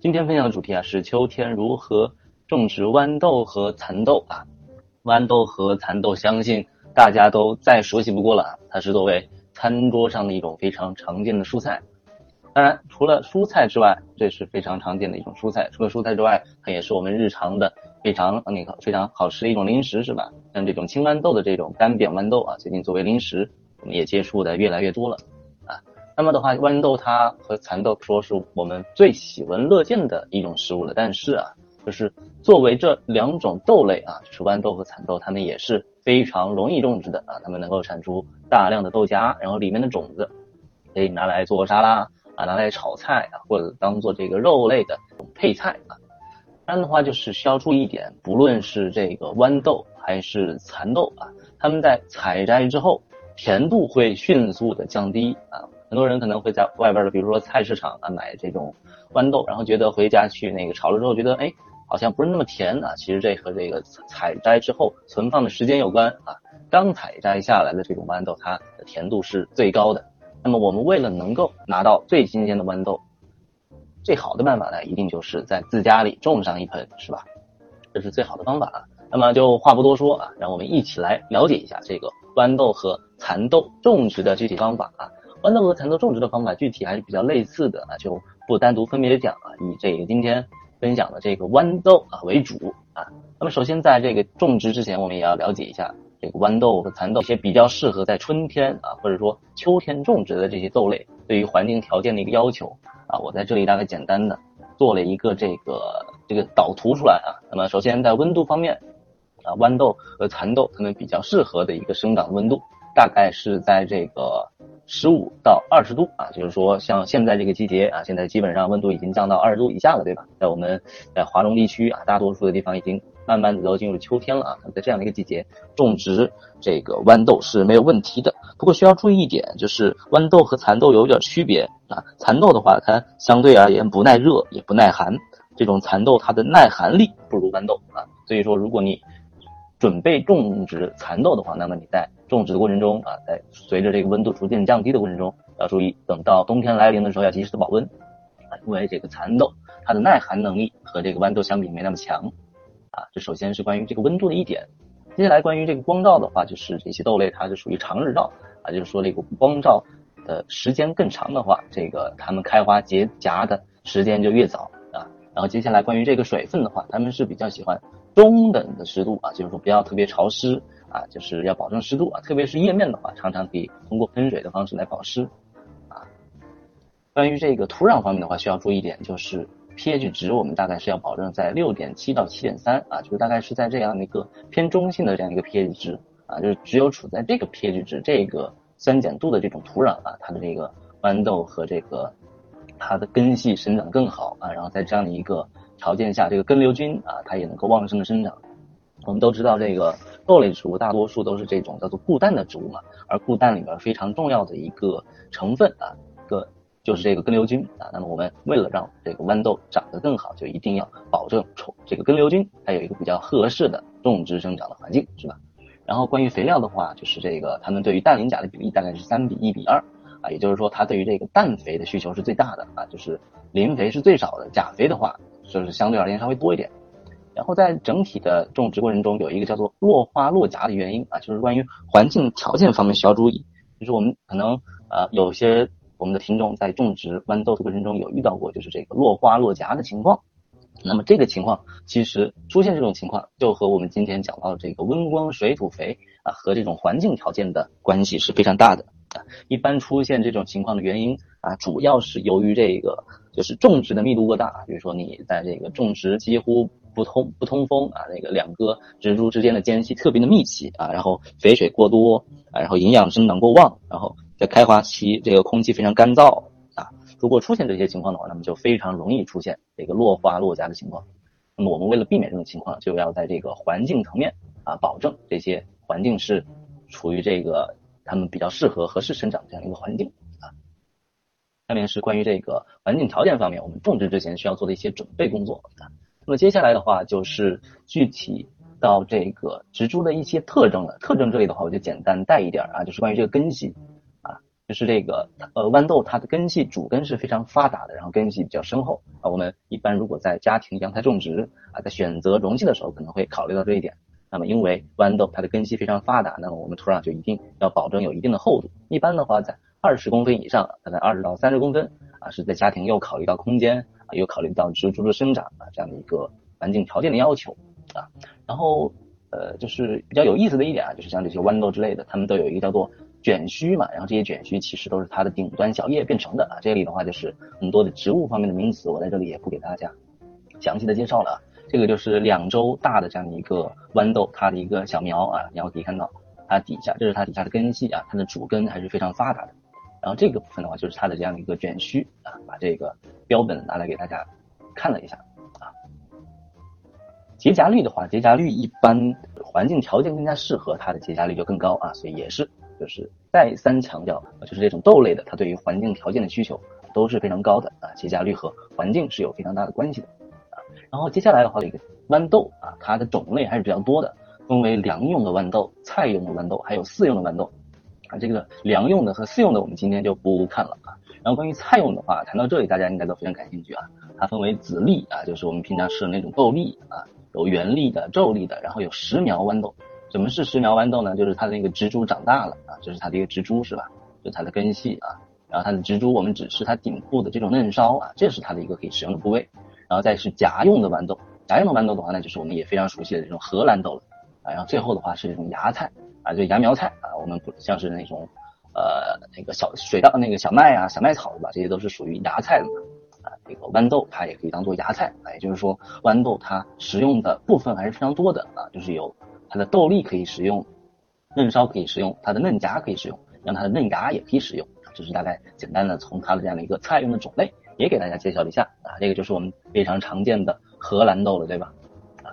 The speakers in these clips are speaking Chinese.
今天分享的主题啊是秋天如何种植豌豆和蚕豆啊。豌豆和蚕豆，相信大家都再熟悉不过了啊，它是作为餐桌上的一种非常常见的蔬菜。当然，除了蔬菜之外，这是非常常见的一种蔬菜。除了蔬菜之外，它也是我们日常的非常那个非常好吃的一种零食，是吧？像这种青豌豆的这种干煸豌豆啊，最近作为零食，我们也接触的越来越多了。那么的话，豌豆它和蚕豆说是我们最喜闻乐见的一种食物了。但是啊，就是作为这两种豆类啊，就是豌豆和蚕豆，它们也是非常容易种植的啊。它们能够产出大量的豆荚，然后里面的种子可以拿来做沙拉啊，拿来炒菜啊，或者当做这个肉类的配菜啊。当然的话，就是需要注意一点，不论是这个豌豆还是蚕豆啊，它们在采摘之后，甜度会迅速的降低啊。很多人可能会在外边的，比如说菜市场啊买这种豌豆，然后觉得回家去那个炒了之后，觉得哎好像不是那么甜啊。其实这和这个采摘之后存放的时间有关啊。刚采摘下来的这种豌豆，它的甜度是最高的。那么我们为了能够拿到最新鲜的豌豆，最好的办法呢，一定就是在自家里种上一盆，是吧？这是最好的方法啊。那么就话不多说啊，让我们一起来了解一下这个豌豆和蚕豆种植的具体方法啊。豌豆和蚕豆种植的方法具体还是比较类似的啊，就不单独分别的讲啊，以这个今天分享的这个豌豆啊为主啊。那么首先在这个种植之前，我们也要了解一下这个豌豆和蚕豆一些比较适合在春天啊或者说秋天种植的这些豆类对于环境条件的一个要求啊。我在这里大概简单的做了一个这个这个导图出来啊。那么首先在温度方面啊，豌豆和蚕豆它们比较适合的一个生长温度大概是在这个。十五到二十度啊，就是说像现在这个季节啊，现在基本上温度已经降到二十度以下了，对吧？在我们在华中地区啊，大多数的地方已经慢慢的都进入秋天了啊。在这样的一个季节种植这个豌豆是没有问题的。不过需要注意一点，就是豌豆和蚕豆有点区别啊。蚕豆的话，它相对而言不耐热也不耐寒，这种蚕豆它的耐寒力不如豌豆啊。所以说，如果你准备种植蚕豆的话，那么你在种植的过程中啊，在随着这个温度逐渐降低的过程中，要注意，等到冬天来临的时候要及时的保温啊，因为这个蚕豆它的耐寒能力和这个豌豆相比没那么强啊。这首先是关于这个温度的一点。接下来关于这个光照的话，就是这些豆类它是属于长日照啊，就是说这个光照的时间更长的话，这个它们开花结荚的时间就越早啊。然后接下来关于这个水分的话，它们是比较喜欢中等的湿度啊，就是说不要特别潮湿。啊，就是要保证湿度啊，特别是叶面的话，常常可以通过喷水的方式来保湿。啊，关于这个土壤方面的话，需要注意一点，就是 pH 值我们大概是要保证在六点七到七点三啊，就是大概是在这样的一个偏中性的这样一个 pH 值啊，就是只有处在这个 pH 值这个酸碱度的这种土壤啊，它的这个豌豆和这个它的根系生长更好啊，然后在这样的一个条件下，这个根瘤菌啊，它也能够旺盛的生长。我们都知道这个。豆类植物大多数都是这种叫做固氮的植物嘛，而固氮里面非常重要的一个成分啊，个就是这个根瘤菌啊。那么我们为了让这个豌豆长得更好，就一定要保证这个根瘤菌它有一个比较合适的种植生长的环境，是吧？然后关于肥料的话，就是这个它们对于氮磷钾的比例大概是三比一比二啊，也就是说它对于这个氮肥的需求是最大的啊，就是磷肥是最少的，钾肥的话就是相对而言稍微多一点。然后在整体的种植过程中，有一个叫做落花落荚的原因啊，就是关于环境条件方面需要注意。就是我们可能呃有些我们的听众在种植豌豆的过程中有遇到过，就是这个落花落荚的情况。那么这个情况其实出现这种情况，就和我们今天讲到的这个温光水土肥啊和这种环境条件的关系是非常大的。一般出现这种情况的原因啊，主要是由于这个就是种植的密度过大，比如说你在这个种植几乎。不通不通风啊，那个两个植株之间的间隙特别的密集啊，然后肥水过多啊，然后营养生长过旺，然后在开花期这个空气非常干燥啊，如果出现这些情况的话，那么就非常容易出现这个落花落荚的情况。那么我们为了避免这种情况，就要在这个环境层面啊，保证这些环境是处于这个它们比较适合合适生长这样一个环境啊。下面是关于这个环境条件方面，我们种植之前需要做的一些准备工作啊。那么接下来的话就是具体到这个植株的一些特征了。特征这里的话，我就简单带一点啊，就是关于这个根系啊，就是这个呃豌豆它的根系主根是非常发达的，然后根系比较深厚啊。我们一般如果在家庭阳台种植啊，在选择容器的时候可能会考虑到这一点。那么因为豌豆它的根系非常发达，那么我们土壤就一定要保证有一定的厚度。一般的话在二十公分以上，大概二十到三十公分啊，是在家庭又考虑到空间啊，又考虑到植株的生长啊这样的一个环境条件的要求啊。然后呃就是比较有意思的一点啊，就是像这些豌豆之类的，它们都有一个叫做。卷须嘛，然后这些卷须其实都是它的顶端小叶变成的啊。这里的话就是很多的植物方面的名词，我在这里也不给大家详细的介绍了。这个就是两周大的这样一个豌豆，它的一个小苗啊，然后可以看到它底下，这是它底下的根系啊，它的主根还是非常发达的。然后这个部分的话就是它的这样一个卷须啊，把这个标本拿来给大家看了一下啊。结荚率的话，结荚率一般环境条件更加适合，它的结荚率就更高啊，所以也是。就是再三强调，就是这种豆类的，它对于环境条件的需求都是非常高的啊，结荚率和环境是有非常大的关系的。然后接下来的话，一个豌豆啊，它的种类还是比较多的，分为粮用的豌豆、菜用的豌豆，还有饲用的豌豆啊。这个粮用的和饲用的，我们今天就不看了啊。然后关于菜用的话，谈到这里，大家应该都非常感兴趣啊。它分为籽粒啊，就是我们平常吃的那种豆粒啊，有圆粒的、皱粒的，然后有实苗豌豆。什么是实苗豌豆呢？就是它的那个植株长大了啊，这是它的一个植株是吧？就它的根系啊，然后它的植株我们只吃它顶部的这种嫩梢啊，这是它的一个可以食用的部位。然后再是夹用的豌豆，夹用的豌豆的话呢，就是我们也非常熟悉的这种荷兰豆了啊。然后最后的话是这种芽菜啊，就芽苗菜啊，我们不像是那种呃那个小水稻那个小麦啊、小麦草对吧？这些都是属于芽菜的嘛啊。这个豌豆它也可以当做芽菜啊，也就是说豌豆它食用的部分还是非常多的啊，就是有。它的豆粒可以食用，嫩梢可以食用，它的嫩荚可以食用，让它的嫩芽也可以食用。这是大概简单的从它的这样的一个菜用的种类，也给大家介绍一下啊。这个就是我们非常常见的荷兰豆了，对吧？啊，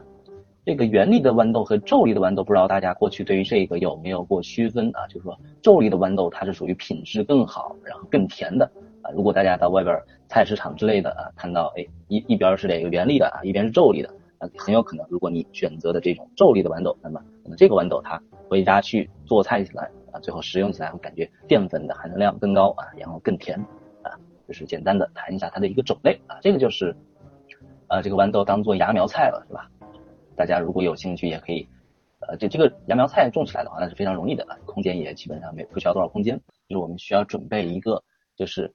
这个圆粒的豌豆和皱粒的豌豆，不知道大家过去对于这个有没有过区分啊？就是说皱粒的豌豆它是属于品质更好，然后更甜的啊。如果大家到外边菜市场之类的啊，看到哎一一边是这个圆粒的啊，一边是皱粒的。那很有可能，如果你选择的这种皱粒的豌豆，那么可能这个豌豆它回家去做菜起来啊，最后食用起来会感觉淀粉的含量更高啊，然后更甜。就是简单的谈一下它的一个种类啊，这个就是呃这个豌豆当做芽苗菜了，是吧？大家如果有兴趣也可以，呃这这个芽苗菜种起来的话，那是非常容易的，空间也基本上没不需要多少空间，就是我们需要准备一个就是。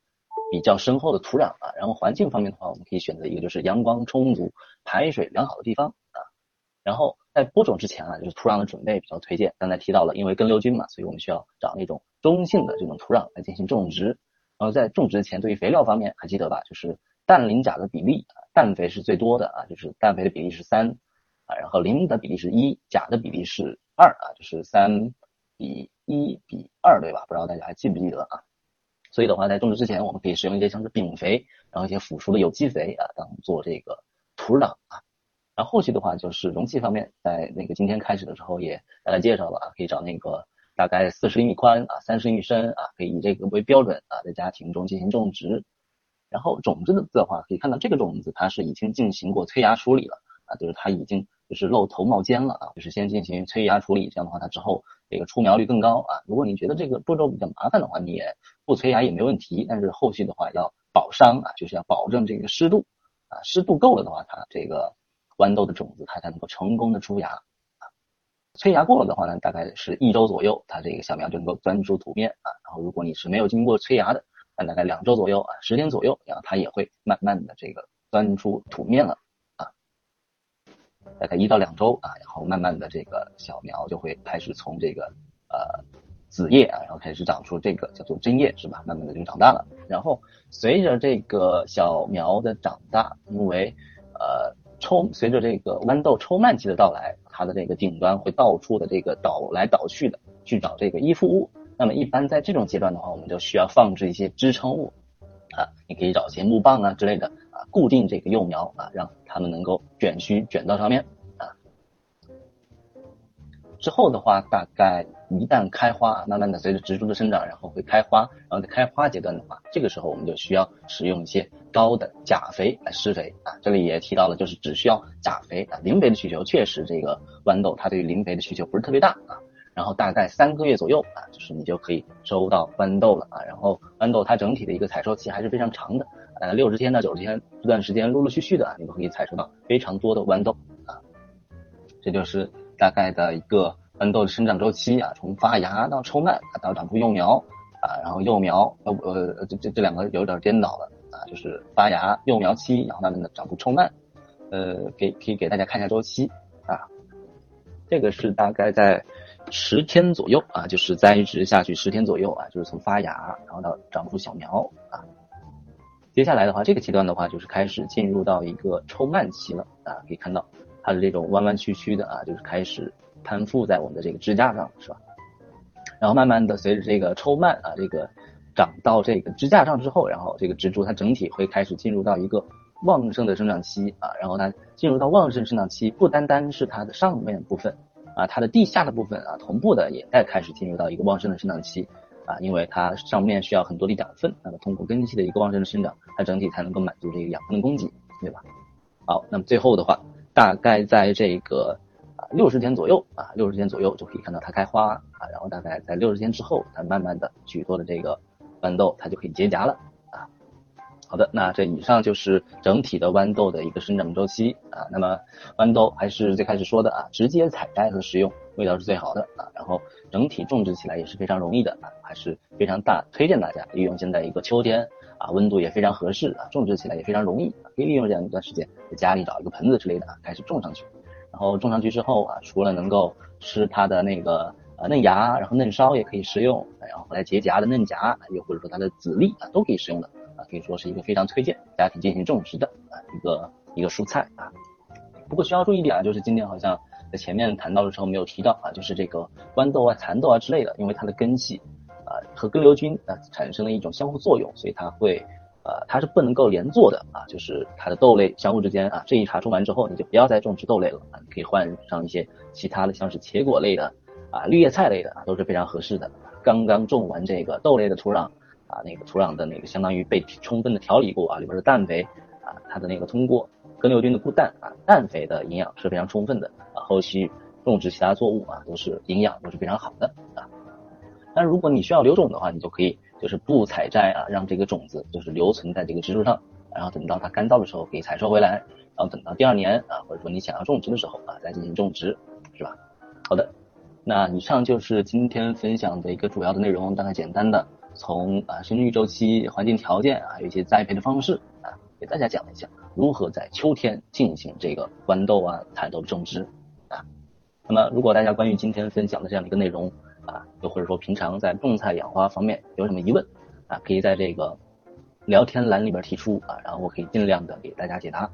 比较深厚的土壤啊，然后环境方面的话，我们可以选择一个就是阳光充足、排水良好的地方啊。然后在播种之前啊，就是土壤的准备比较推荐。刚才提到了，因为根瘤菌嘛，所以我们需要找那种中性的这种土壤来进行种植。然后在种植前，对于肥料方面还记得吧？就是氮磷钾的比例，氮肥是最多的啊，就是氮肥的比例是三啊，然后磷的比例是一，钾的比例是二啊，就是三比一比二，对吧？不知道大家还记不记得啊？所以的话，在种植之前，我们可以使用一些像是丙肥，然后一些辅助的有机肥啊，当做这个土壤啊。然后后续的话，就是容器方面，在那个今天开始的时候也大概介绍了啊，可以找那个大概四十厘米宽啊，三十厘米深啊，可以以这个为标准啊，在家庭中进行种植。然后种子的的话，可以看到这个种子它是已经进行过催芽处理了啊，就是它已经。就是露头冒尖了啊，就是先进行催芽处理，这样的话它之后这个出苗率更高啊。如果你觉得这个步骤比较麻烦的话，你也不催芽也没问题。但是后续的话要保墒啊，就是要保证这个湿度啊，湿度够了的话，它这个豌豆的种子它才能够成功的出芽。催芽过了的话呢，大概是一周左右，它这个小苗就能够钻出土面啊。然后如果你是没有经过催芽的，那大概两周左右啊，十天左右，然后它也会慢慢的这个钻出土面了啊。大概一到两周啊，然后慢慢的这个小苗就会开始从这个呃子叶啊，然后开始长出这个叫做针叶是吧？慢慢的就长大了。然后随着这个小苗的长大，因为呃抽随着这个豌豆抽蔓期的到来，它的这个顶端会到处的这个倒来倒去的去找这个依附物。那么一般在这种阶段的话，我们就需要放置一些支撑物啊，你可以找一些木棒啊之类的啊。固定这个幼苗啊，让它们能够卷须卷到上面啊。之后的话，大概一旦开花，慢慢的随着植株的生长，然后会开花，然后在开花阶段的话，这个时候我们就需要使用一些高的钾肥来施肥啊。这里也提到了，就是只需要钾肥啊，磷肥的需求确实这个豌豆它对于磷肥的需求不是特别大啊。然后大概三个月左右啊，就是你就可以收到豌豆了啊。然后豌豆它整体的一个采收期还是非常长的，呃，六十天到九十天这段时间陆陆续续的啊，你都可以采收到非常多的豌豆啊。这就是大概的一个豌豆的生长周期啊，从发芽到抽蔓啊到长出幼苗啊，然后幼苗呃呃这这这两个有点颠倒了，就是发芽幼苗期，然后慢慢的长出抽蔓，呃，给可以给大家看一下周期啊，这个是大概在。十天左右啊，就是栽植下去十天左右啊，就是从发芽然后到长出小苗啊。接下来的话，这个阶段的话，就是开始进入到一个抽蔓期了啊。可以看到它的这种弯弯曲曲的啊，就是开始攀附在我们的这个支架上，是吧？然后慢慢的随着这个抽蔓啊，这个长到这个支架上之后，然后这个植株它整体会开始进入到一个旺盛的生长期啊。然后它进入到旺盛生长期，不单单是它的上面部分。啊，它的地下的部分啊，同步的也在开始进入到一个旺盛的生长期啊，因为它上面需要很多的养分，那么通过根系的一个旺盛的生长，它整体才能够满足这个养分的供给，对吧？好，那么最后的话，大概在这个啊六十天左右啊，六十天左右就可以看到它开花啊，然后大概在六十天之后，它慢慢的许多的这个豌豆它就可以结荚了啊。好的，那这以上就是整体的豌豆的一个生长周期啊。那么豌豆还是最开始说的啊，直接采摘和食用味道是最好的啊。然后整体种植起来也是非常容易的啊，还是非常大推荐大家利用现在一个秋天啊，温度也非常合适啊，种植起来也非常容易啊，可以利用这样一段时间在家里找一个盆子之类的啊，开始种上去。然后种上去之后啊，除了能够吃它的那个啊嫩芽，然后嫩梢也可以食用，然后来结荚的嫩荚，又或者说它的籽粒啊，都可以食用的啊。可以说是一个非常推荐家庭进行种植的啊一个一个蔬菜啊。不过需要注意一点啊，就是今天好像在前面谈到的时候没有提到啊，就是这个豌豆啊、蚕豆啊之类的，因为它的根系啊和根瘤菌啊产生了一种相互作用，所以它会呃它是不能够连坐的啊，就是它的豆类相互之间啊，这一茬种完之后，你就不要再种植豆类了啊，可以换上一些其他的，像是茄果类的啊、绿叶菜类的啊，都是非常合适的。刚刚种完这个豆类的土壤。啊，那个土壤的那个相当于被充分的调理过啊，里边的氮肥啊，它的那个通过根瘤菌的固氮啊，氮肥的营养是非常充分的啊，后期种植其他作物啊，都是营养都是非常好的啊。但如果你需要留种的话，你就可以就是不采摘啊，让这个种子就是留存在这个植株上，然后等到它干燥的时候可以采收回来，然后等到第二年啊，或者说你想要种植的时候啊，再进行种植，是吧？好的，那以上就是今天分享的一个主要的内容，大概简单的。从啊生育周期、环境条件还，有一些栽培的方式啊，给大家讲一下如何在秋天进行这个豌豆啊、蚕豆的种植啊。那么，如果大家关于今天分享的这样的一个内容啊，又或者说平常在种菜养花方面有什么疑问啊，可以在这个聊天栏里边提出啊，然后我可以尽量的给大家解答。